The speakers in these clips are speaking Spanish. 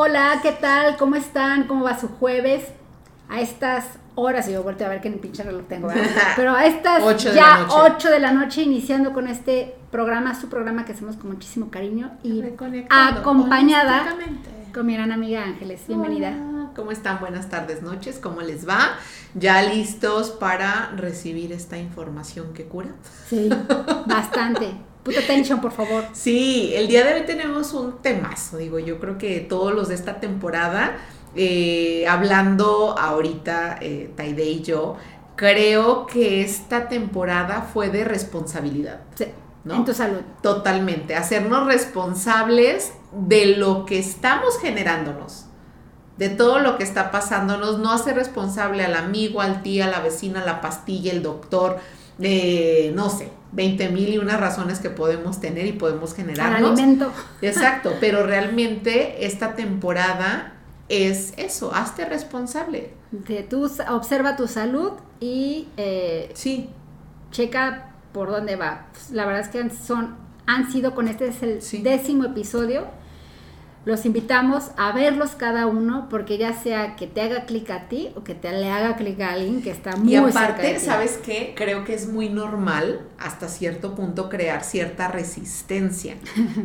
Hola, ¿qué tal? ¿Cómo están? ¿Cómo va su jueves? A estas horas, y yo vuelto a ver ni pinche reloj tengo, ¿verdad? pero a estas Ocho ya la noche. 8 de la noche, iniciando con este programa, su programa que hacemos con muchísimo cariño y acompañada con mi gran amiga Ángeles. Bienvenida. Hola, ¿Cómo están? Buenas tardes, noches. ¿Cómo les va? ¿Ya listos para recibir esta información que cura? Sí, bastante. Puta atención, por favor. Sí, el día de hoy tenemos un temazo, digo, yo creo que todos los de esta temporada, eh, hablando ahorita, eh, Taide y yo, creo que esta temporada fue de responsabilidad. Sí, ¿no? En tu salud. Totalmente, hacernos responsables de lo que estamos generándonos, de todo lo que está pasándonos, no hacer responsable al amigo, al tío, a la vecina, a la pastilla, el doctor, eh, no sé, 20 mil y unas razones que podemos tener y podemos Al generarnos. alimento. Exacto, pero realmente esta temporada es eso, hazte responsable. De s- observa tu salud y eh, Sí, checa por dónde va. Pues, La verdad es que han- son, han sido con este es el Sí. décimo episodio. Los invitamos a verlos cada uno porque ya sea que te haga clic a ti o que te le haga clic a alguien que está muy Y cerca de aparte. ¿sabes qué? Creo que es muy normal hasta cierto punto crear cierta resistencia,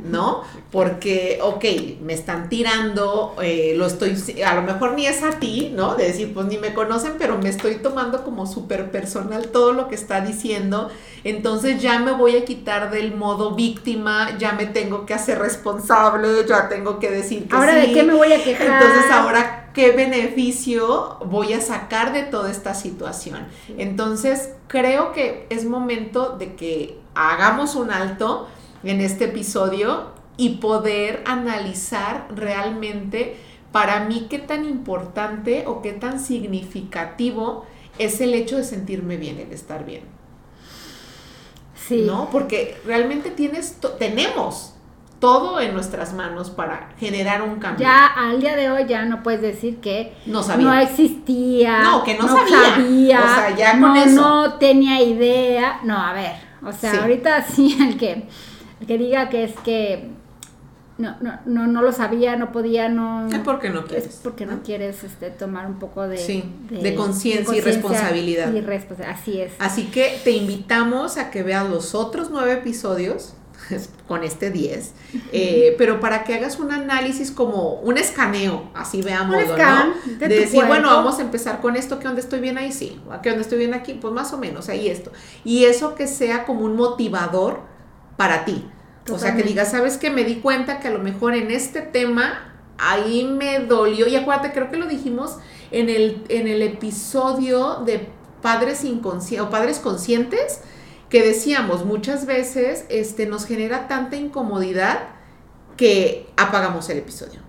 ¿no? Porque, ok, me están tirando, eh, lo estoy, a lo mejor ni es a ti, ¿no? De decir, pues ni me conocen, pero me estoy tomando como súper personal todo lo que está diciendo. Entonces ya me voy a quitar del modo víctima, ya me tengo que hacer responsable, ya tengo que decir que Ahora sí. de qué me voy a quejar. Entonces ahora, ¿qué beneficio voy a sacar de toda esta situación? Entonces, creo que es momento de que hagamos un alto en este episodio y poder analizar realmente para mí qué tan importante o qué tan significativo es el hecho de sentirme bien, el estar bien. Sí. ¿no? Porque realmente tienes, to- tenemos todo en nuestras manos para generar un cambio. Ya al día de hoy ya no puedes decir que No sabía. no existía. No, que no sabía. sabía, O sea, ya no, con eso. no tenía idea. No, a ver. O sea, Sí. ahorita sí el que, el que diga que es que no, no, no, no lo sabía, no podía, no. Es porque no Es quieres. porque no quieres este, tomar un poco de, Sí, de conciencia y responsabilidad. y responsa- Así es. Así que te invitamos a que veas los otros nueve episodios con este 10, eh, pero para que hagas un análisis como un escaneo, así scan ¿no? de decir, bueno, vamos a empezar con esto, que donde estoy bien ahí, sí, que donde estoy bien aquí, pues más o menos, ahí esto. Y eso que sea como un motivador para ti. O sea, que digas, ¿sabes que Me di cuenta que a lo mejor en este tema ahí me dolió. Y acuérdate, creo que lo dijimos en el, en el episodio de padres inconscientes o padres conscientes, que decíamos muchas veces este, nos genera tanta incomodidad que apagamos el episodio,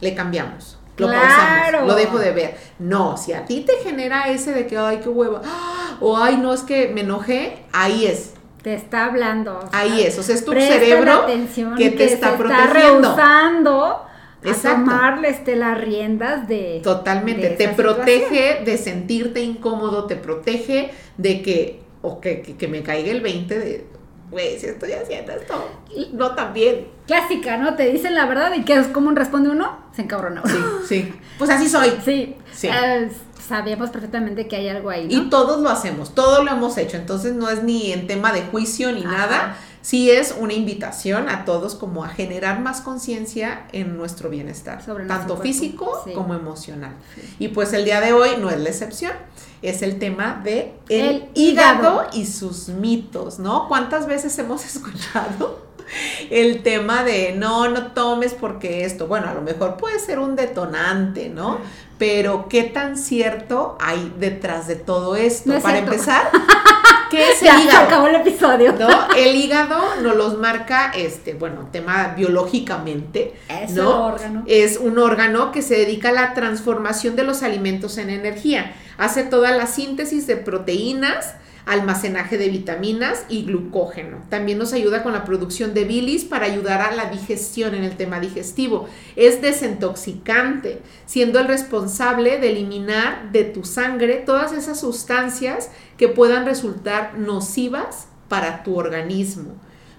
le cambiamos. Lo Claro. pausamos, lo dejo de ver. No, si a ti te genera ese de que, ay, qué hueva, ¡ah! o ay, no, es que me enojé, ahí es, Te está hablando. o sea, ahí es. O sea, es tu cerebro atención que te está se protegiendo. Está rehusando a tomarle este, las riendas de. Totalmente, de te protege de sentirte incómodo, te protege de que, o que, que, que me caiga el 20 de, güey, si estoy haciendo esto, no tan bien. Clásica, ¿no? Te dicen la verdad y que es como responde uno, se encabrona. Sí, sí, pues así soy. Sí, Sí. Sabemos perfectamente que hay algo ahí, ¿no? Y todos lo hacemos, todo lo hemos hecho, entonces no es ni en tema de juicio ni Ajá. nada, sí es una invitación a todos como a generar más conciencia en nuestro bienestar, Sobre tanto físico sí. como emocional. Sí. Y pues el día de hoy no es la excepción, es el tema de el, El hígado. hígado. y sus mitos, ¿no? ¿Cuántas veces hemos escuchado el tema de no, no tomes porque esto, bueno, a lo mejor puede ser un detonante, ¿no? Pero ¿qué tan cierto hay detrás de todo esto? No es Para cierto. empezar, ¿qué es Ya el se hígado? acabó el episodio. ¿no? El hígado nos los marca, este, bueno, tema biológicamente, Es ¿no? el órgano. Es un órgano que se dedica a la transformación de los alimentos en energía. Hace toda la síntesis de proteínas, almacenaje de vitaminas y glucógeno. También nos ayuda con la producción de bilis para ayudar a la digestión en el tema digestivo. Es desintoxicante, siendo el responsable de eliminar de tu sangre todas esas sustancias que puedan resultar nocivas para tu organismo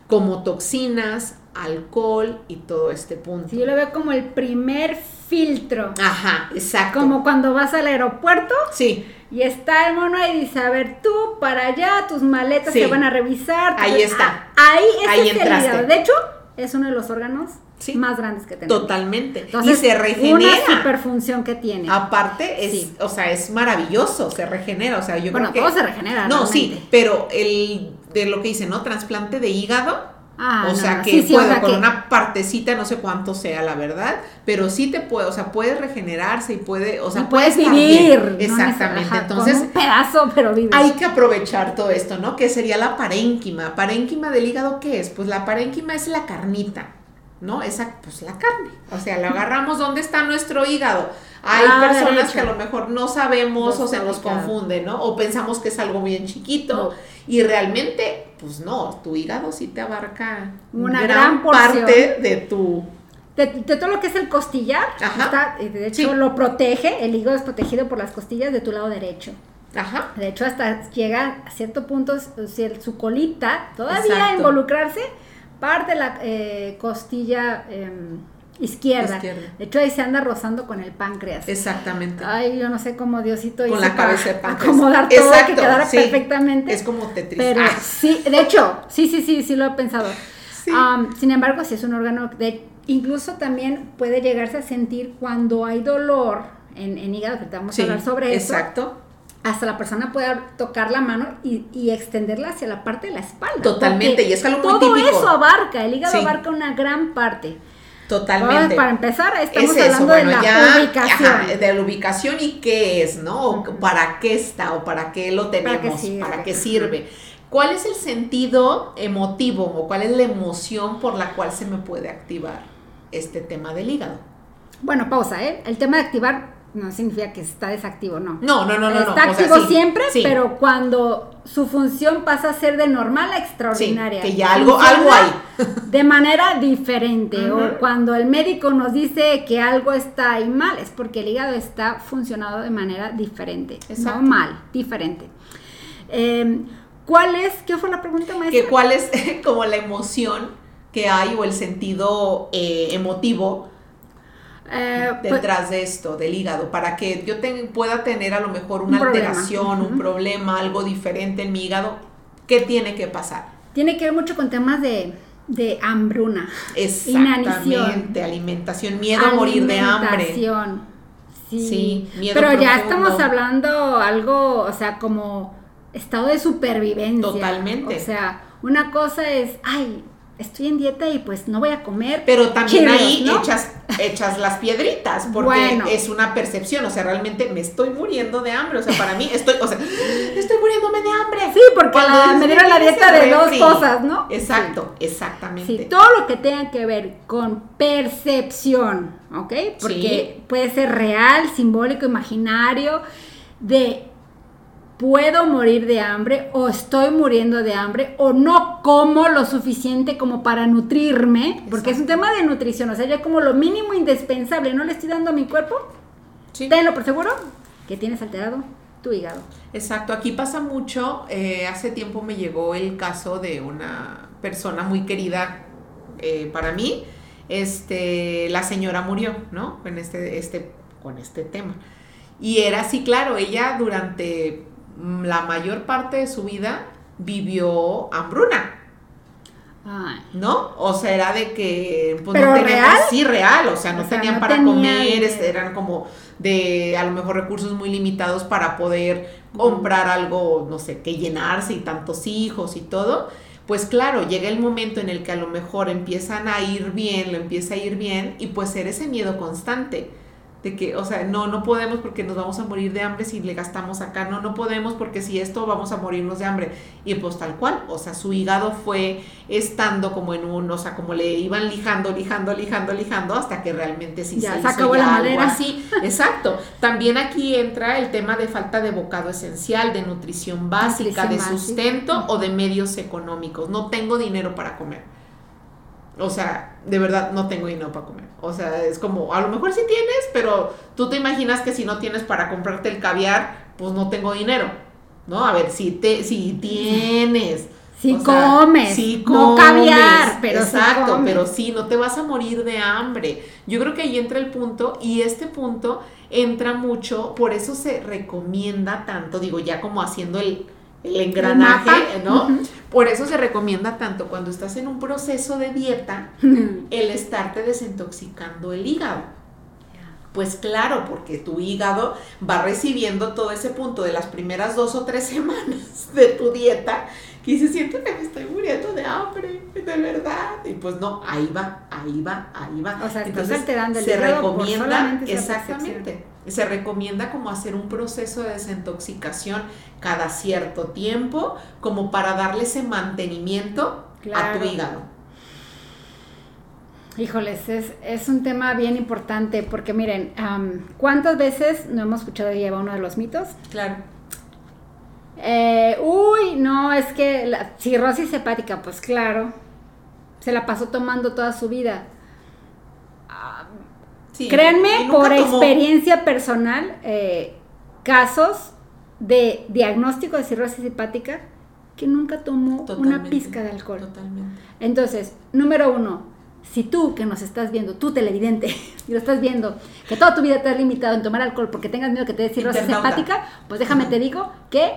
como toxinas, alcohol y todo este punto. Sí, yo lo veo como el primer filtro. Ajá, exacto. Como cuando vas al aeropuerto. Sí. Y está el mono ahí dice, a ver, tú para allá, tus maletas Sí. se van a revisar. Ahí está. Ah, ahí ese Ahí es el entraste. De hecho, es uno de los órganos Sí. más grandes que tenemos. Totalmente. Entonces, y se regenera. Una superfunción que tiene. Aparte, es, Sí. o sea, es maravilloso, se regenera. O sea, yo bueno, creo que. todo se regenera. No, realmente. sí, pero el de lo que dice, ¿no? Trasplante de hígado. Ah, o no, sea que sí, sí, o puedo sea con que- una partecita, no sé cuánto sea la verdad, pero sí te puede, o sea, puede regenerarse y puede, o sea, y puede puedes vivir. no Exactamente. Entonces, con un pedazo, pero vives. hay que aprovechar todo esto, ¿no? Que sería la parénquima. ¿Parénquima del hígado qué es? Pues la parénquima es la carnita, ¿no? Esa, pues la carne. O sea, la agarramos, ¿dónde está nuestro hígado? Hay Ah, personas que a lo mejor no sabemos No o se nos picado. confunde, ¿no? O pensamos que es algo bien chiquito. Y realmente, pues no, tu hígado sí te abarca Una gran parte de tu... De, de todo lo que es el costillar, Ajá. está, eh, de hecho Sí. lo protege, el hígado es protegido por las costillas de tu lado derecho. Ajá. De hecho, hasta llega a cierto punto, su colita, todavía a involucrarse, parte la eh, costilla em, izquierda. Izquierda. De hecho, ahí se anda rozando con el páncreas. Exactamente. Ay, yo no sé cómo Diosito Con hizo la para cabeza de páncreas. acomodar todo que Exacto, quedara sí. perfectamente. Es como Tetris. Pero Ah, sí, de hecho, sí, sí, sí, sí lo he pensado. Sí. Sin embargo, si es un órgano de incluso también puede llegarse a sentir cuando hay dolor en, en hígado, que te vamos sí, a hablar sobre eso. Exacto. Hasta la persona puede tocar la mano y, y extenderla hacia la parte de la espalda. Totalmente, y es algo muy todo típico. eso abarca, el hígado abarca una gran parte. Totalmente. Para empezar, estamos es eso, hablando bueno, de la ya, ubicación. ajá, de la ubicación y qué es, ¿no? O Ujú. ¿Para qué está o para qué lo ¿Para qué tenemos? sirve? ¿Para qué sirve? ¿Cuál es el sentido emotivo o cuál es la emoción por la cual se me puede activar este tema del hígado? Bueno, pausa, ¿eh? El tema de activar no significa que está desactivo, no. No, no, no, no. está no, o sea, activo sí, siempre, sí, pero cuando su función pasa a ser de normal a sí, extraordinaria. que ya algo, algo hay. De manera diferente. O cuando el médico nos dice que algo está ahí mal, es porque el hígado está funcionado de manera diferente. Exacto. No mal, diferente. Eh, ¿Cuál es? ¿Qué fue la pregunta, maestra? que cuál es como la emoción que hay o el sentido eh, emotivo Eh, pues, detrás de esto, del hígado, para que yo pueda tener a lo mejor una Un problema. alteración, un problema, algo diferente en mi hígado, ¿qué tiene que pasar? tiene que ver mucho con temas de, de hambruna. Exactamente, alimentación, miedo a morir de hambre. Sí, Sí, miedo pero ya estamos hablando algo, o sea, como estado de supervivencia. Totalmente. O sea, una cosa es, ay, estoy en dieta y pues no voy a comer. Pero también ahí ¿no? echas, echas las piedritas, porque Bueno. es una percepción, o sea, realmente me estoy muriendo de hambre, o sea, para mí estoy, o sea, estoy muriéndome de hambre. Sí, porque la- me dieron la dieta de dos cosas, ¿no? Exacto, exactamente. Sí, todo lo que tenga que ver con percepción, ¿ok? Porque puede ser real, simbólico, imaginario, de puedo morir de hambre o estoy muriendo de hambre o no como lo suficiente como para nutrirme, porque es un tema de nutrición, o sea, ya como lo mínimo indispensable, no le estoy dando a mi cuerpo, Sí. tenlo por seguro que tienes alterado tu hígado. Exacto, aquí pasa mucho. eh, hace tiempo me llegó el caso de una persona muy querida eh, para mí. Este, la señora murió, ¿no? Con este, este, con este tema. Y era así, claro, ella durante la mayor parte de su vida vivió hambruna. Ay. ¿no? O sea, era de que pues ¿Pero no tenían, real? sí, real, o sea, no O sea, tenían no para tenían comer, eran como de a lo mejor recursos muy limitados para poder comprar algo, no sé, que llenarse y tantos hijos y todo. Pues claro, llega el momento en el que a lo mejor empiezan a ir bien, lo empieza a ir bien y pues ser ese miedo constante de que, o sea, no, no podemos porque nos vamos a morir de hambre si le gastamos acá, no, no podemos porque si esto vamos a morirnos de hambre. Y pues tal cual, o sea, su hígado fue estando como en un, o sea, como le iban lijando, lijando, lijando, lijando, hasta que realmente sí Ya, se, se hizo acabó la así. Exacto. También aquí entra el tema de falta de bocado esencial, de nutrición básica, Nutrición de básica. sustento o de medios económicos. No tengo dinero para comer. O sea, de verdad no tengo dinero para comer. O sea, es como, a lo mejor sí tienes, pero tú te imaginas que si no tienes para comprarte el caviar, pues no tengo dinero. ¿No? A ver, si te, si tienes, Si comes, sí no caviar, pero exacto, sí pero sí, no te vas a morir de hambre. Yo creo que ahí entra el punto y este punto entra mucho, por eso se recomienda tanto, digo, ya como haciendo el, engranaje, ¿no? Por eso se recomienda tanto cuando estás en un proceso de dieta, el estarte desintoxicando el hígado. Pues claro, porque tu hígado va recibiendo todo ese punto de las primeras dos o tres semanas de tu dieta que se siente que me estoy muriendo de hambre, de verdad. Y pues no, ahí va, ahí va, ahí va. O sea, Entonces, alterando el se recomienda, exactamente, se recomienda como hacer un proceso de desintoxicación cada cierto tiempo, como para darle ese mantenimiento a tu hígado. Híjoles, es, es, un tema bien importante porque miren, ¿cuántas veces no hemos escuchado llevar uno de los mitos? Claro. Eh, uy, no, es que la cirrosis hepática, pues claro, se la pasó tomando toda su vida. Créanme, por experiencia personal, eh, casos de diagnóstico de cirrosis hepática que nunca tomó una pizca de alcohol. Totalmente. Entonces, número uno, si tú que nos estás viendo, tú televidente, y lo estás viendo, que toda tu vida te has limitado en tomar alcohol porque tengas miedo que te dé cirrosis hepática, pues déjame te digo que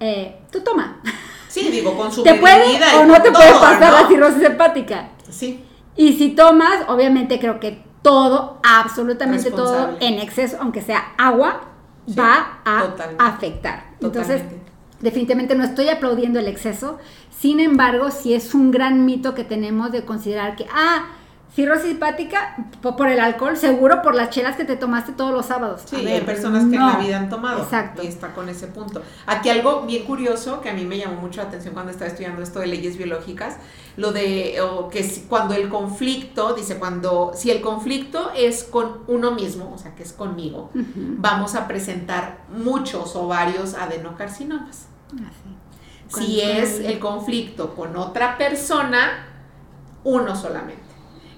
eh, tú toma. Sí, digo, con su ¿Te puede o no te puede pasar la cirrosis hepática? Sí. Y si tomas, obviamente creo que todo, absolutamente todo, en exceso, aunque sea agua, va a afectar. Entonces, definitivamente no estoy aplaudiendo el exceso, sin embargo, sí es un gran mito que tenemos de considerar que, ah, cirrosis hepática por el alcohol, seguro por las chelas que te tomaste todos los sábados. Sí, hay personas que en la vida han tomado. Exacto. Y está con ese punto. Aquí algo bien curioso que a mí me llamó mucho la atención cuando estaba estudiando esto de leyes biológicas, lo de que cuando el conflicto, dice, cuando, si el conflicto es con uno mismo, o sea, que es conmigo, vamos a presentar muchos o varios adenocarcinomas. Así. Si es el conflicto con otra persona, uno solamente.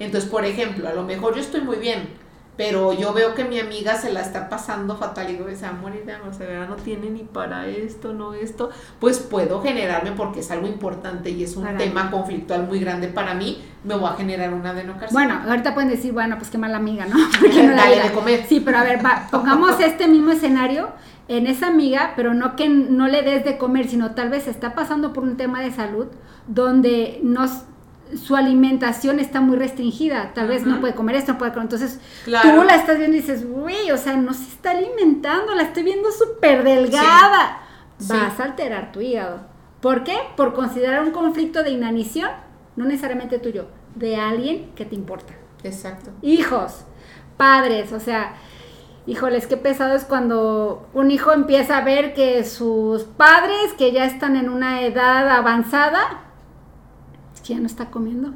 Entonces, por ejemplo, a lo mejor yo estoy muy bien, pero yo veo que mi amiga se la está pasando fatal y digo, se va a morir de o sea, no tiene ni para esto, no esto, pues puedo generarme porque es algo importante y es un tema conflictual muy grande para mí, me voy a generar una adenocarcinoma. Bueno, ahorita pueden decir, bueno, pues qué mala amiga, ¿no? no Dale de comer. Sí, pero a ver, pongamos este mismo escenario en esa amiga, pero no que no le des de comer, sino tal vez está pasando por un tema de salud donde nos su alimentación está muy restringida, tal vez no puede comer esto, no puede comer, entonces tú la estás viendo y dices, güey, o sea, no se está alimentando, la estoy viendo súper delgada, vas a alterar tu hígado. ¿Por qué? Por considerar un conflicto de inanición, no necesariamente tuyo, de alguien que te importa. Exacto. Hijos, padres, o sea, híjoles, qué pesado es cuando un hijo empieza a ver que sus padres, que ya están en una edad avanzada, que ya no está comiendo.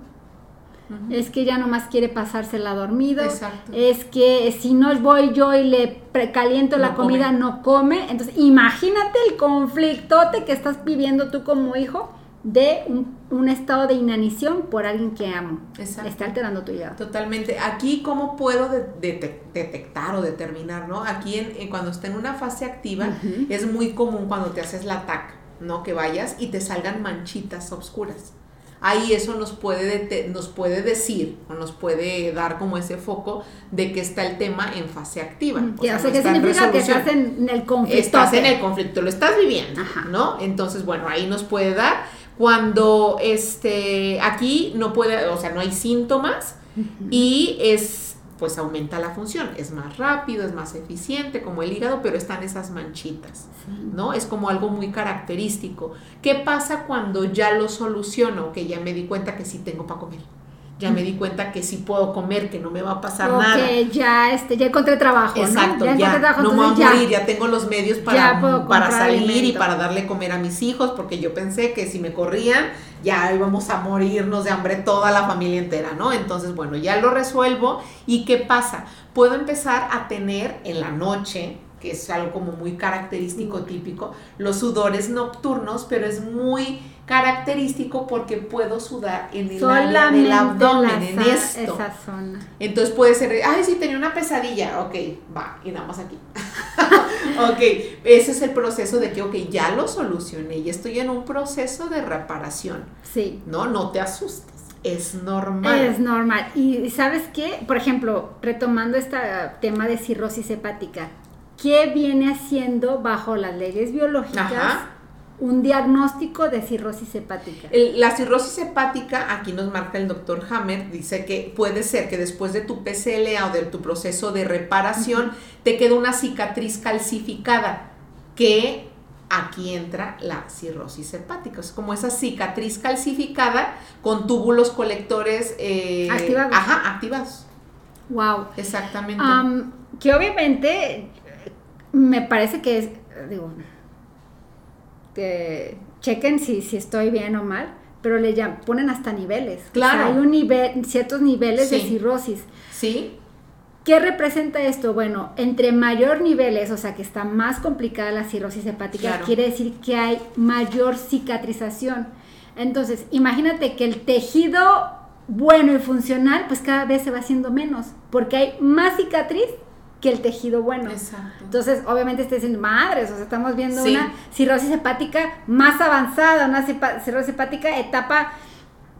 Es que ya nomás quiere pasársela dormido. Exacto. Es que si no voy yo y le caliento la comida, no come. Entonces, imagínate el conflictote que estás viviendo tú como hijo de un, estado de inanición por alguien que amo. Exacto. Está alterando tu vida. Totalmente. Aquí, ¿cómo puedo detectar o determinar, no? Aquí, en, cuando está en una fase activa, es muy común cuando te haces la TAC, ¿no? Que vayas y te salgan manchitas oscuras ahí eso nos puede, nos puede decir o nos puede dar como ese foco de que está el tema en fase activa. o sea, ¿qué significa que estás en el conflicto? Estás en el conflicto, lo estás viviendo, ¿no? Entonces, bueno, ahí nos puede dar cuando este, aquí no puede, o sea, no hay síntomas y es, pues aumenta la función, es más rápido, es más eficiente como el hígado, pero están esas manchitas, ¿no? Es como algo muy característico. ¿Qué pasa cuando ya lo soluciono? Que ya me di cuenta que sí tengo para comer ya me di cuenta que sí puedo comer, que no me va a pasar nada. Que ya, este, ya encontré trabajo. Exacto, ya, ya trabajo, no me voy a morir, ya, tengo los medios para, para salir y para darle comer a mis hijos, porque yo pensé que si me corrían, ya íbamos a morirnos de hambre toda la familia entera, ¿no? Entonces, bueno, ya lo resuelvo. ¿Y qué pasa? Puedo empezar a tener en la noche, que es algo como muy característico, típico, los sudores nocturnos, pero es muy característico porque puedo sudar en el área del abdomen, en esto. Esa zona. Entonces puede ser, ay, sí, tenía una pesadilla, ok, va, y nada más aquí. ok, ese es el proceso de que, ok, ya lo solucioné y estoy en un proceso de reparación. Sí. No, no te asustes. Es normal. Es normal. Y sabes qué, por ejemplo, retomando este tema de cirrosis hepática, ¿qué viene haciendo bajo las leyes biológicas? Un diagnóstico de cirrosis hepática. la cirrosis hepática, aquí nos marca el doctor Hammer, dice que puede ser que después de tu PCLA o de tu proceso de reparación te quede una cicatriz calcificada, que aquí entra la cirrosis hepática. Es como esa cicatriz calcificada con túbulos colectores eh, activados. Ajá, activados. Wow. Exactamente. que obviamente me parece que es, digo, chequen si, si estoy bien o mal, pero le ponen hasta niveles. Claro. hay un nivel, ciertos niveles de cirrosis. Sí. ¿Qué representa esto? Bueno, entre mayor niveles, o sea que está más complicada la cirrosis hepática, quiere decir que hay mayor cicatrización. Entonces, imagínate que el tejido bueno y funcional, pues cada vez se va haciendo menos, porque hay más cicatriz que el tejido bueno. Exacto. Entonces, obviamente, estés diciendo, madres, o sea, estamos viendo una cirrosis hepática más avanzada, una cirrosis hepática etapa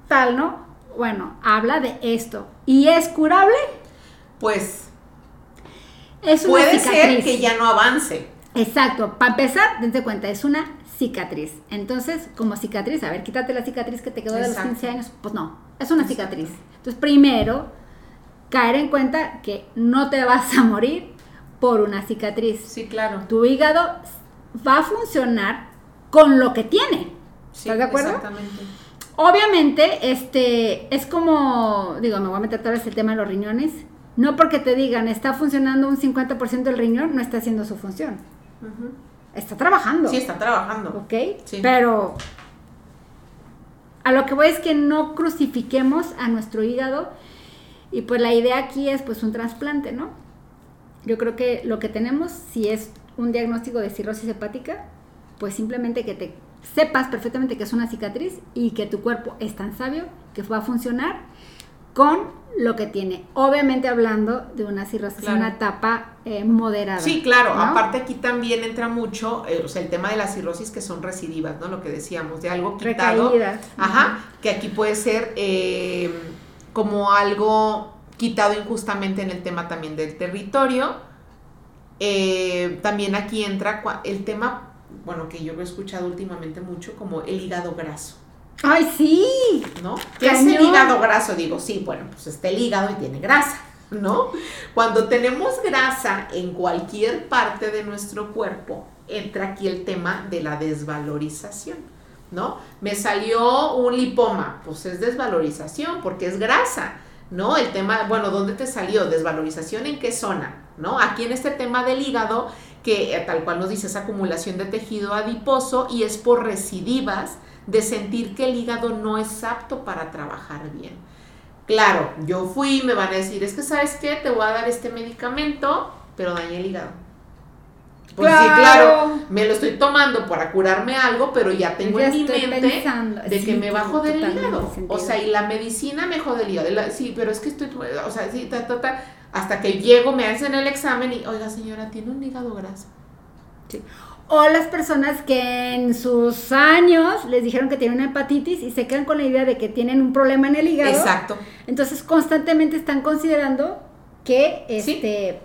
tal, ¿no? Bueno, habla de esto. ¿Y es curable? Pues es una puede ser que ya no avance. Exacto. Para empezar, dense cuenta, es una cicatriz. Entonces, como cicatriz, a ver, quítate la cicatriz que te quedó de los 15 años. Pues no, es una cicatriz. Entonces, primero caer en cuenta que no te vas a morir por una cicatriz. Sí, claro. Tu hígado va a funcionar con lo que tiene. ¿Estás de acuerdo? Exactamente. Obviamente, este, es como, digo, me voy a meter tal vez el tema de los riñones. No porque te digan está funcionando un 50% del riñón, no está haciendo su función. Está trabajando. Sí, está trabajando. ¿Ok? Sí. Pero a lo que voy es que no crucifiquemos a nuestro hígado y pues la idea aquí es pues un trasplante, ¿no? Yo creo que lo que tenemos, si es un diagnóstico de cirrosis hepática, pues simplemente que te sepas perfectamente que es una cicatriz y que tu cuerpo es tan sabio que va a funcionar con lo que tiene. Obviamente hablando de una cirrosis, una etapa eh, moderada. Sí, claro. Aparte aquí también entra mucho, eh, o sea, el tema de la cirrosis que son recidivas, ¿no? Lo que decíamos, de algo quitado. Recaídas. Ajá, que aquí puede ser... Eh, como algo quitado injustamente en el tema también del territorio. Eh, también aquí entra el tema, bueno, que yo he escuchado últimamente mucho, como el hígado graso. ¡Ay, sí! ¿No? ¿Qué es el hígado graso? Digo, sí, bueno, pues está el hígado y tiene grasa, ¿no? Cuando tenemos grasa en cualquier parte de nuestro cuerpo, entra aquí el tema de la desvalorización. ¿No? Me salió un lipoma, pues es desvalorización porque es grasa, ¿no? El tema, bueno, ¿dónde te salió? Desvalorización en qué zona, ¿no? Aquí en este tema del hígado, que eh, tal cual nos dice es acumulación de tejido adiposo y es por recidivas de sentir que el hígado no es apto para trabajar bien. Claro, yo fui, me van a decir, es que sabes qué, te voy a dar este medicamento, pero dañé el hígado. Pues sí, claro, me lo estoy tomando para curarme algo, pero ya tengo en mi mente de que me va a joder el hígado. O sea, y la medicina me jode el hígado. Sí, pero es que estoy, o sea, sí, ta, ta, ta, hasta que llego, me hacen el examen y, oiga señora, tiene un hígado graso. Sí. O las personas que en sus años les dijeron que tienen una hepatitis y se quedan con la idea de que tienen un problema en el hígado. Exacto. Entonces constantemente están considerando que este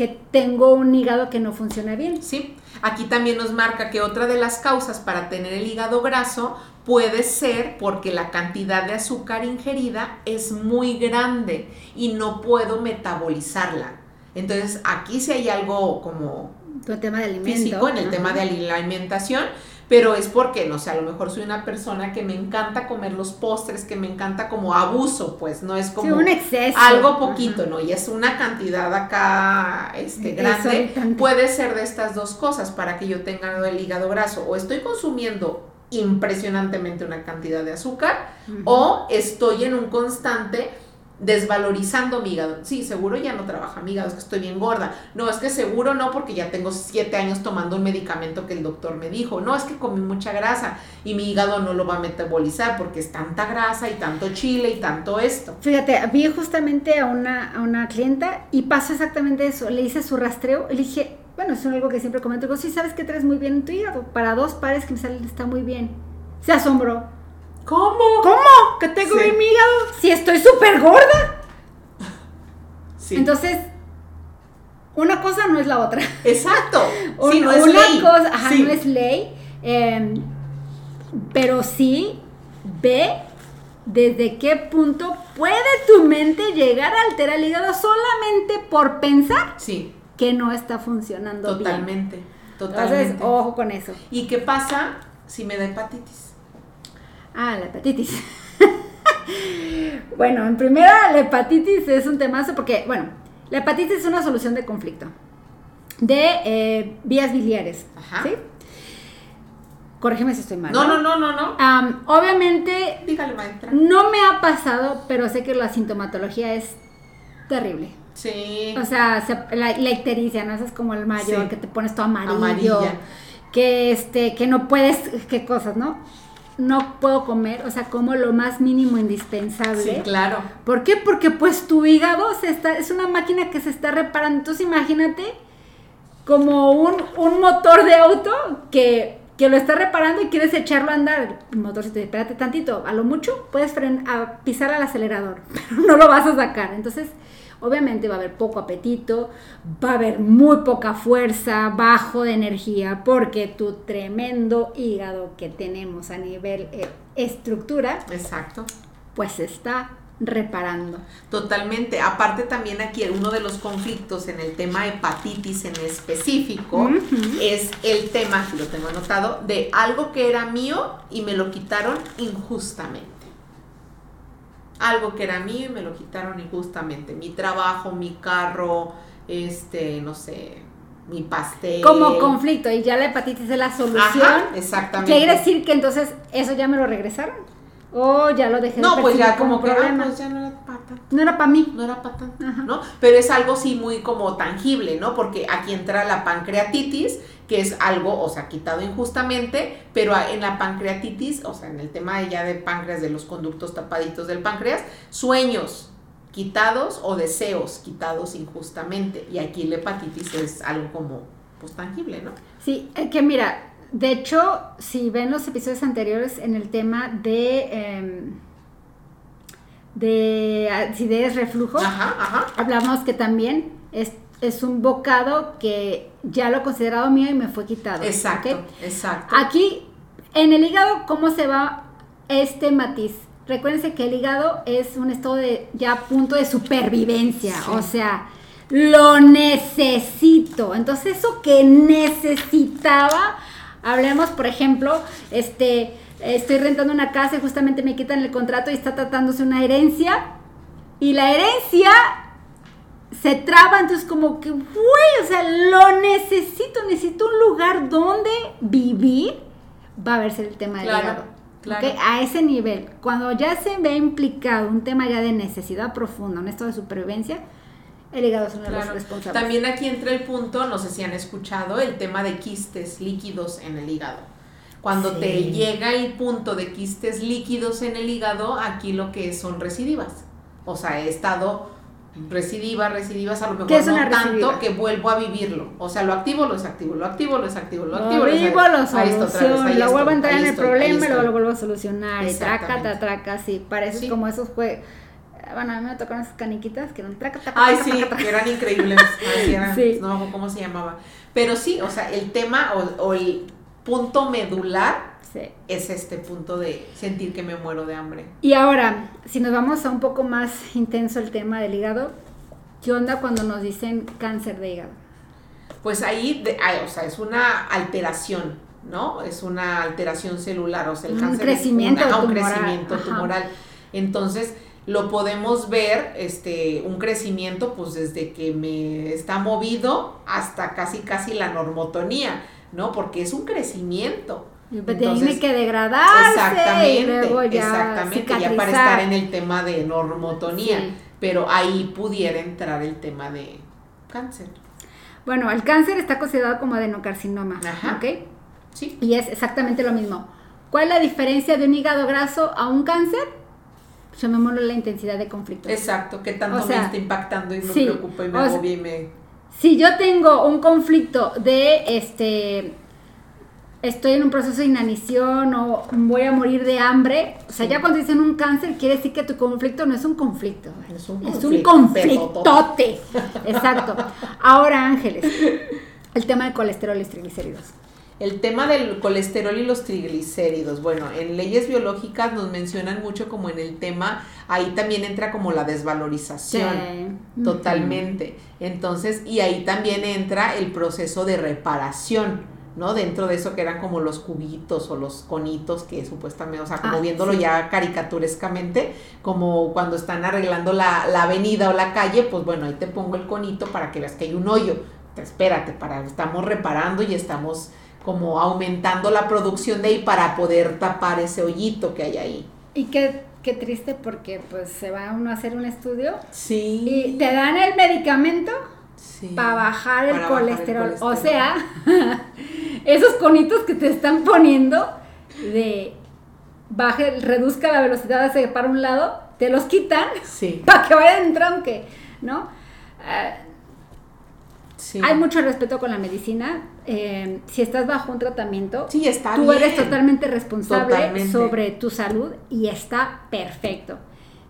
que tengo un hígado que no funciona bien. Sí, aquí también nos marca que otra de las causas para tener el hígado graso puede ser porque la cantidad de azúcar ingerida es muy grande y no puedo metabolizarla. Entonces, aquí sí hay algo como tema de físico en el tema de la alimentación pero es porque, no sé, a lo mejor soy una persona que me encanta comer los postres, que me encanta como abuso, pues, no es como un exceso. algo poquito, ¿no? Y es una cantidad acá este, grande. Puede ser de estas dos cosas para que yo tenga el hígado graso. O estoy consumiendo impresionantemente una cantidad de azúcar, o estoy en un constante desvalorizando mi hígado. Sí, seguro ya no trabaja mi hígado, es que estoy bien gorda. No, es que seguro no, porque ya tengo siete años tomando un medicamento que el doctor me dijo. No, es que comí mucha grasa y mi hígado no lo va a metabolizar porque es tanta grasa y tanto chile y tanto esto. Fíjate, vi justamente a una, a una clienta y pasó exactamente eso. Le hice su rastreo y le dije, bueno, es algo que siempre comento, digo, sí, sabes que traes muy bien en tu hígado, para dos pares que me salen está muy bien. Se asombró. ¿Cómo? ¿Cómo? ¿Que tengo Sí. mi hígado? Si estoy súper gorda. Sí. Entonces, una cosa no es la otra. Exacto. Un- Sí, no es una ley. cosa, ajá, Sí. no es ley, eh, pero sí ve desde qué punto puede tu mente llegar a alterar el hígado solamente por pensar Sí, que no está funcionando bien. totalmente. Entonces, ojo con eso. ¿Y qué pasa si me da hepatitis? Ah, la hepatitis. bueno, en primera, la hepatitis es un temazo porque, bueno, la hepatitis es una solución de conflicto de eh, vías biliares. Ajá. ¿Sí? Corrígeme si estoy mal. No, no, no, no, no. Am, obviamente, Dígale, maestra. no me ha pasado, pero sé que la sintomatología es terrible. Sí. O sea, se- la, la ictericia, ¿no? Es como el mayor, Sí. que te pones todo amarillo. Amarilla. Que este, que no puedes, qué cosas, ¿no? No puedo comer, o sea, como lo más mínimo indispensable. Sí, claro. ¿Por qué? Porque pues tu hígado se está, es una máquina que se está reparando. Entonces imagínate como un, un motor de auto que, que lo está reparando y quieres echarlo a andar. El motor se te dice, espérate tantito, a lo mucho puedes a pisar al acelerador, pero no lo vas a sacar. Entonces, obviamente va a haber poco apetito, va a haber muy poca fuerza, bajo de energía, porque tu tremendo hígado que tenemos a nivel eh, estructura, Exacto. pues se está reparando. Totalmente. Aparte también aquí uno de los conflictos en el tema hepatitis en específico es el tema, lo tengo anotado, de algo que era mío y me lo quitaron injustamente. Algo que era mío y me lo quitaron injustamente. Mi trabajo, mi carro, este, no sé, mi pastel. Como conflicto, y ya la hepatitis es la solución. Ajá, exactamente. Quiere decir que entonces eso ya me lo regresaron. O ya lo dejé de No, pues ya percibir como que, ah, pues ya no pata. No era para mí. no era para tanto, Ajá. ¿no? Pero es algo sí muy como tangible, ¿no? Porque aquí entra la pancreatitis, que es algo, o sea, quitado injustamente, pero en la pancreatitis, o sea, en el tema ya de páncreas, de los conductos tapaditos del páncreas, sueños quitados o deseos quitados injustamente. Y aquí la hepatitis es algo como, pues tangible, ¿no? Sí, eh, que mira, de hecho, si ven los episodios anteriores en el tema de, em, de acidez, reflujo, Ajá, ajá. hablamos que también es, es un bocado que ya lo he considerado mío y me fue quitado. Exacto, exacto. Aquí, en el hígado, ¿cómo se va este matiz? Recuérdense que el hígado es un estado de ya punto de supervivencia, Sí. o sea, lo necesito. Entonces, eso que necesitaba, hablemos, por ejemplo, este, estoy rentando una casa y justamente me quitan el contrato y está tratándose una herencia, y la herencia se traba, entonces como que, güey, o sea, lo necesito, necesito un lugar donde vivir, va a verse el tema del Claro, hígado. claro. ¿ok? A ese nivel, cuando ya se ve implicado un tema ya de necesidad profunda, un estado de supervivencia, el hígado es uno de los Claro. responsables. También aquí entra el punto, no sé si han escuchado, el tema de quistes líquidos en el hígado. Cuando Sí. te llega el punto de quistes líquidos en el hígado, aquí lo que son recidivas. O sea, he estado recidivas, recidivas, a lo mejor ¿Qué es no tanto recidiva? que vuelvo a vivirlo. O sea, lo activo, lo desactivo, lo activo, lo desactivo, lo activo, Lo lo vivo, desactivo. lo Ahí vez, soluciono, ahí lo estoy, vuelvo a entrar en el estoy, problema y luego lo vuelvo a solucionar. Y traca, Exactamente. ta, traca, sí. Parece Sí. como esos juegos. Bueno, a mí me tocaron esas caniquitas que eran traca, traca, Ay, traca, sí, traca, eran increíbles. Ay, eran- Sí. No me acuerdo cómo se llamaba. Pero sí, o sea, el tema o, o el punto medular Sí. es este punto de sentir que me muero de hambre. Y ahora, si nos vamos a un poco más intenso el tema del hígado, ¿qué onda cuando nos dicen cáncer de hígado? Pues ahí, de- ay, o sea, es una alteración, ¿no? Es una alteración celular, o sea, el Un cáncer es crecimiento una- ah, un tumoral, crecimiento ajá. tumoral. Entonces, lo podemos ver, este, un crecimiento, pues desde que me está movido hasta casi, casi la normotonía, ¿no? Porque es un crecimiento. Pues Entonces, tiene que degradarse Exactamente, y luego ya exactamente, ya para estar en el tema de normotonía, Sí. pero ahí pudiera entrar el tema de cáncer. Bueno, el cáncer está considerado como adenocarcinoma, Ajá. ¿ok? Sí. Y es exactamente lo mismo. ¿Cuál es la diferencia de un hígado graso a un cáncer? Llamémoslo la intensidad de conflicto. Exacto, que tanto O sea, me está impactando y me sí, preocupa y me agobia y me... si yo tengo un conflicto de este estoy en un proceso de inanición o voy a morir de hambre, o sea, ya cuando dicen un cáncer quiere decir que tu conflicto no es un conflicto, es un, es un conflictote. Exacto. Ahora, Ángeles, el tema del colesterol y triglicéridos. El tema del colesterol y los triglicéridos, bueno, en leyes biológicas nos mencionan mucho como en el tema, ahí también entra como la desvalorización, totalmente. Entonces, y ahí también entra el proceso de reparación ¿no? Dentro de eso que eran como los cubitos o los conitos que supuestamente, o sea, como ah, viéndolo ya caricaturescamente, como cuando están arreglando la, avenida o la calle, pues bueno, ahí te pongo el conito para que veas que hay un hoyo. Espérate, para, estamos reparando y estamos como aumentando la producción de ahí para poder tapar ese hoyito que hay ahí. Y qué, qué triste porque pues se va uno a hacer un estudio. Sí. Y te dan el medicamento para bajar, el, colesterol. O sea, esos conitos que te están poniendo de baje, reduzca la velocidad hacia para un lado, te los quitan para que vayan en tronque, ¿no? Hay mucho respeto con la medicina. Eh, si estás bajo un tratamiento, tú eres totalmente responsable sobre tu salud y está perfecto.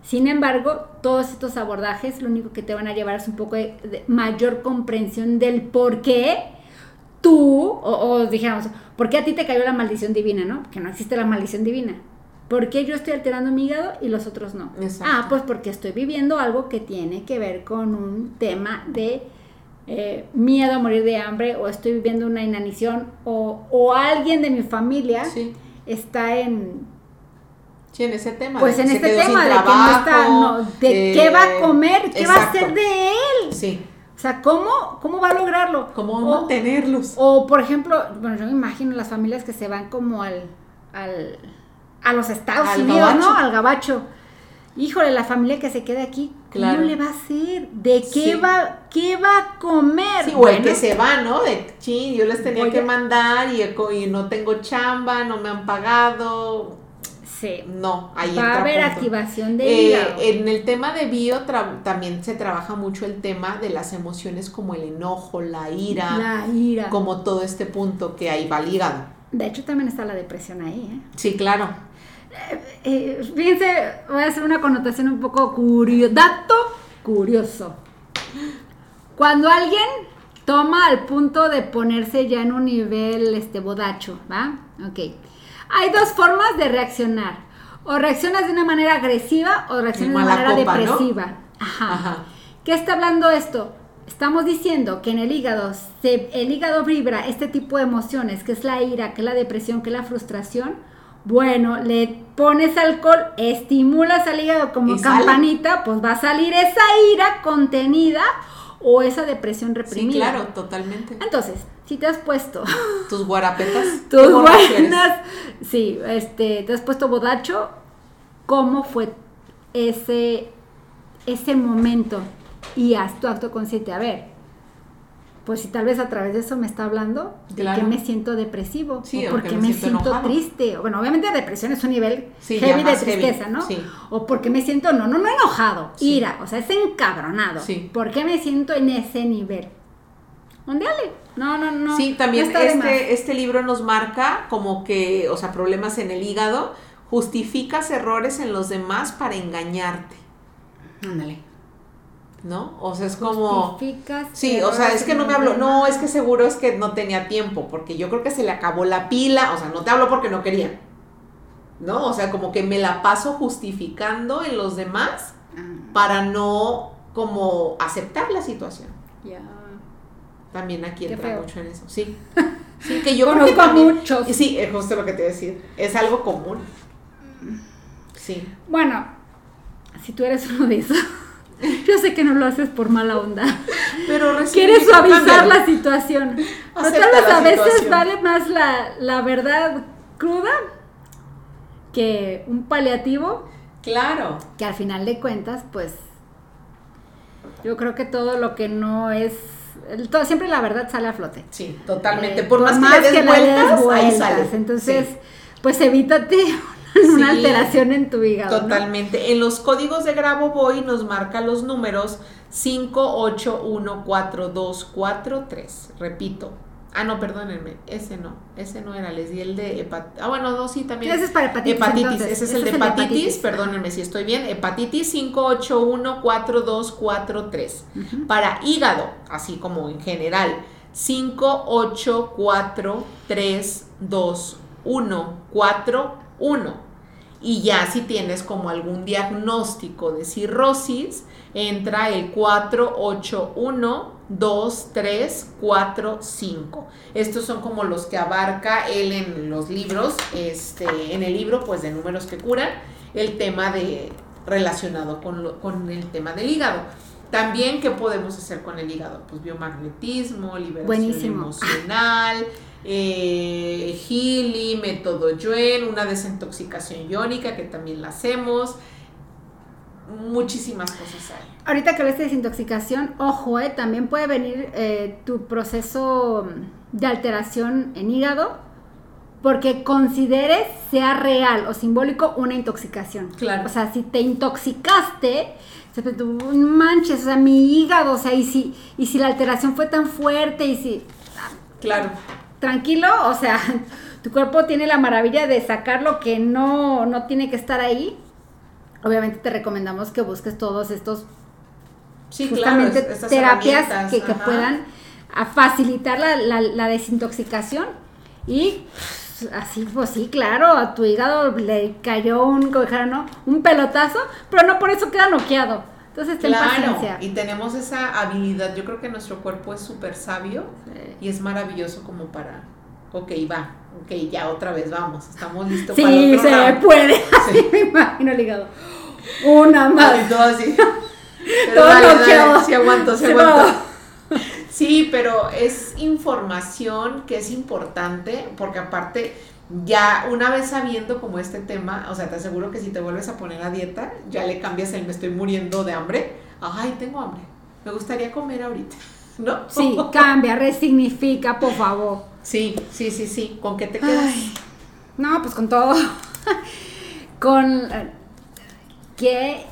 Sin embargo, todos estos abordajes lo único que te van a llevar es un poco de, mayor comprensión del por qué tú, o, dijéramos, ¿por qué a ti te cayó la maldición divina, no? Que no existe la maldición divina. ¿Por qué yo estoy alterando mi hígado y los otros no? Ah, pues porque estoy viviendo algo que tiene que ver con un tema de eh, miedo a morir de hambre o estoy viviendo una inanición o, o alguien de mi familia está en Sí, en ese tema. Pues en este tema de que no está, no, de qué va a comer, qué va a hacer de él. Sí. O sea, ¿cómo, cómo va a lograrlo? ¿Cómo mantenerlos? O, por ejemplo, bueno, yo me imagino las familias que se van como al, al a los Estados Unidos, ¿no? Al gabacho. Híjole, la familia que se queda aquí, ¿cómo le va a hacer? ¿De qué va qué va a comer? Sí, o el que se va, ¿no? De chin, yo les tenía que mandar y, y no tengo chamba, no me han pagado no, ahí Va a haber activación de eh, En el tema de bio también se trabaja mucho el tema de las emociones como el enojo, la ira. La ira. Como todo este punto que ahí va ligado. De hecho, también está la depresión ahí, ¿eh? Sí, claro. Eh, fíjense, voy a hacer una connotación un poco curioso. Dato curioso. Cuando alguien toma al punto de ponerse ya en un nivel este bodacho, ¿va? Ok hay dos formas de reaccionar. O reaccionas de una manera agresiva o reaccionas de una manera depresiva. Ajá. ¿Qué está hablando esto? Estamos diciendo que en el hígado, se, el hígado vibra este tipo de emociones, que es la ira, que es la depresión, que es la frustración. Bueno, le pones alcohol, estimulas al hígado como campanita, pues va a salir esa ira contenida o esa depresión reprimida. Sí, claro, totalmente. Entonces, si te has puesto tus guarapetas, tus buenas, sí, este, te has puesto bodacho, ¿cómo fue ese ese momento? Y haz tu acto consciente, a ver, pues si tal vez a través de eso me está hablando de que me siento depresivo o porque me, siento, triste. Bueno, obviamente depresión es un nivel heavy de tristeza, ¿no? O porque me siento, no, no, no enojado, ira, o sea, es encabronado. ¿Por qué me siento en ese nivel? Mondiale. No, no, no. Sí, también este, este libro nos marca como que, o sea, problemas en el hígado, justificas errores en los demás para engañarte. Ándale. ¿No? O sea, es como... Sí, o sea, es que no me habló, no, es que seguro es que no tenía tiempo, porque yo creo que se le acabó la pila, o sea, no te hablo porque no quería, ¿no? O sea, como que me la paso justificando en los demás ah. para no como aceptar la situación. Ya. También aquí entra mucho en eso, sí. Sí, que yo Conozco creo que muchos. Sí, es justo lo que te iba a decir, es algo común. Sí. Bueno, si tú eres uno de esos Yo sé que no lo haces por mala onda. Pero quieres suavizar la situación. Pero a veces vale más la, la verdad cruda que un paliativo. Claro. Que al final de cuentas, pues, yo creo que todo lo que no es todo, siempre la verdad sale a flote. Sí, totalmente. Eh, por, más, que, le des vueltas, Ahí sale. Entonces, pues evítate una alteración en tu hígado. Totalmente. En los códigos de Grabo nos marca los números 58142443. Repito. Ah, no, perdónenme, ese no, ese no era, les di el de hepatitis. Ah, bueno, no, sí, también. Ese es para hepatitis. Hepatitis, ese es el de hepatitis, perdónenme si estoy bien. Hepatitis 5814243. Para hígado, así como en general, 58432141. Y ya si tienes como algún diagnóstico de cirrosis, entra el 4812345. Estos son como los que abarca él en los libros, este, en el libro pues de números que curan, el tema de relacionado con, con el tema del hígado. También, ¿qué podemos hacer con el hígado? Pues biomagnetismo, liberación emocional eh, Healy, método Yuen, una desintoxicación iónica que también la hacemos. Muchísimas cosas hay. Ahorita que hablas de desintoxicación, ojo, eh, también puede venir eh, tu proceso de alteración en hígado porque consideres sea real o simbólico una intoxicación. Claro. O sea, si te intoxicaste, manches, o sea, mi hígado, o sea, y si, y si la alteración fue tan fuerte y si... Claro tranquilo, o sea, tu cuerpo tiene la maravilla de sacar lo que no, no tiene que estar ahí. Obviamente te recomendamos que busques todos estos sí, justamente terapias que, puedan facilitar la, desintoxicación y así, pues sí, claro, a tu hígado le cayó un, ¿no? un pelotazo, pero no por eso queda noqueado. Entonces, ten claro, y tenemos esa habilidad. Yo creo que nuestro cuerpo es súper sabio y es maravilloso como para, ok, va, ok, ya otra vez vamos, estamos listos para el otro se puede. Sí. me imagino ligado. Una más. Todo así. todo dale, sí aguanto, sí aguanto. Sí, pero es información que es importante porque aparte ya una vez sabiendo como este tema, o sea, te aseguro que si te vuelves a poner a dieta, ya le cambias el me estoy muriendo de hambre. Ay, tengo hambre. Me gustaría comer ahorita. ¿No? Sí, cambia, resignifica, por favor. Sí, sí, sí, sí. ¿Con qué te quedas? no, pues con todo. con qué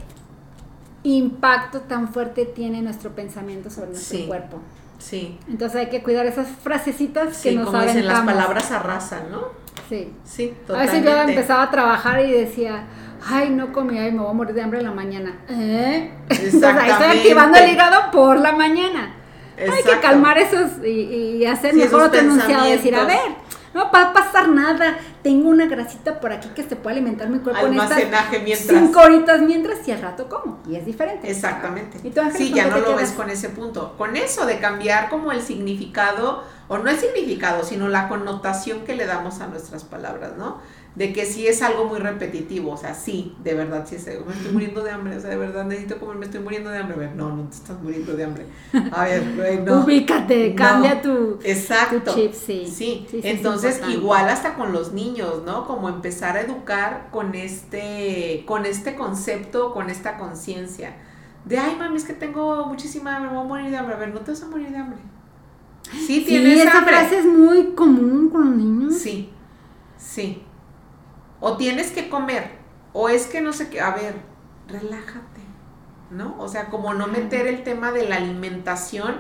impacto tan fuerte tiene nuestro pensamiento sobre nuestro cuerpo. Sí. Entonces hay que cuidar esas frasecitas que nos como dicen, las palabras arrasan, ¿no? Sí. Sí, totalmente. A veces yo empezaba a trabajar y decía, ay, no comí, ay, me voy a morir de hambre en la mañana. ¿Eh? Ahí estoy activando el hígado por la mañana. Hay que calmar esos y, hacer mejor otro enunciado, decir, a ver, no va a pasar nada. Tengo una grasita por aquí que se puede alimentar mi cuerpo en estas mientras. cinco horitas mientras y al rato como. Y es diferente. Exactamente. sí, ya no lo ves con ese punto. Con eso de cambiar como el significado, o no el significado, sino la connotación que le damos a nuestras palabras, ¿no? De que sí es algo muy repetitivo, o sea, sí, de verdad, sí, me estoy muriendo de hambre, o sea, de verdad necesito comer, me estoy muriendo de hambre, a ver, no, no te estás muriendo de hambre, a ver, no. Ubícate, cambia tu, Exacto. chip, sí. Sí, entonces igual hasta con los niños, ¿no? Como empezar a educar con este, con este concepto, con esta conciencia, de, ay, mami, es que tengo muchísima hambre, me voy a morir de hambre, a ver, no te vas a morir de hambre. Sí, tienes sí, esa frase es muy común con los niños. Sí, sí o tienes que comer, o es que no sé qué, a ver, relájate, ¿no? O sea, como no meter el tema de la alimentación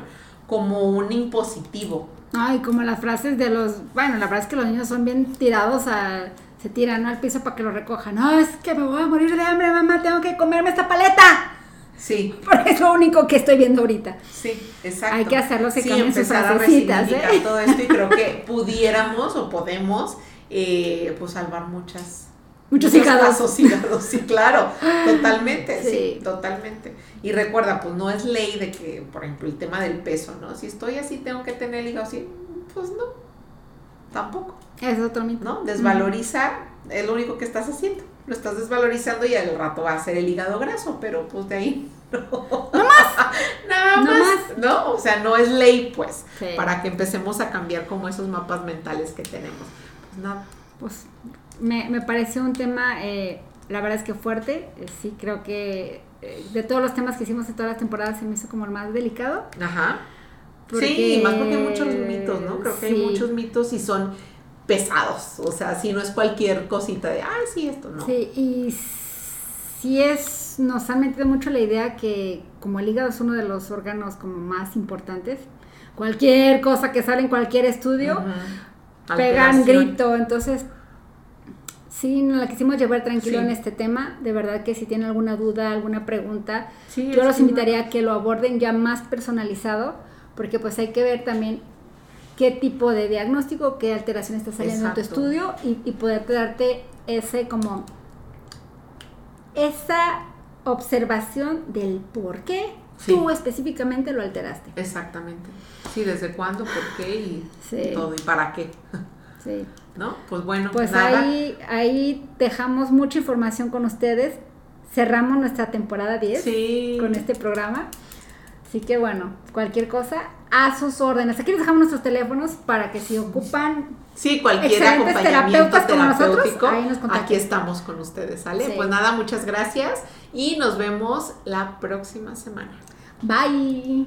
como un impositivo. Ay, como las frases de los, bueno, la verdad es que los niños son bien tirados a, se tiran al piso para que lo recojan. No, es que me voy a morir de hambre, mamá, tengo que comerme esta paleta. Sí. Porque es lo único que estoy viendo ahorita. Sí, exacto. Hay que hacerlo se sí, empezar a ¿eh? todo esto y creo que pudiéramos o podemos eh, pues salvar muchas Muchos hígados. sí, claro, totalmente, sí. totalmente. Y recuerda, pues no es ley de que, por ejemplo, el tema del peso, ¿no? Si estoy así, tengo que tener el hígado así, pues no, tampoco. Es otro mito. ¿No? Desvalorizar es lo único que estás haciendo. Lo estás desvalorizando y al rato va a ser el hígado graso, pero pues de ahí no. No más. Nada no más. ¿No? O sea, no es ley, pues, para que empecemos a cambiar como esos mapas mentales que tenemos. Pues nada. Pues me, me pareció un tema, eh, la verdad es que fuerte. Eh, sí, creo que eh, de todos los temas que hicimos en todas las temporadas se me hizo como el más delicado. Ajá. Sí, más porque hay muchos mitos, ¿no? Creo que hay muchos mitos y son pesados, o sea, si no es cualquier cosita de, ay, sí, esto no. Sí, y sí es, nos han metido mucho la idea que como el hígado es uno de los órganos como más importantes, cualquier cosa que sale en cualquier estudio, pegan grito, entonces Sí, nos la quisimos llevar tranquilo en este tema. De verdad que si tienen alguna duda, alguna pregunta, yo los invitaría a que lo aborden ya más personalizado, porque pues hay que ver también qué tipo de diagnóstico, qué alteración está saliendo en tu estudio y, y poder darte ese como esa observación del por qué tú específicamente lo alteraste. Exactamente. Sí, desde cuándo, por qué y, todo y para qué. Sí. ¿No? Pues bueno, pues ahí ahí dejamos mucha información con ustedes. Cerramos nuestra temporada 10 con este programa. Así que bueno, cualquier cosa, a sus órdenes. Aquí les dejamos nuestros teléfonos para que si ocupan Sí, cualquier acompañamiento terapéutico, aquí estamos con ustedes, ¿sale? Pues nada, muchas gracias y nos vemos la próxima semana. Bye.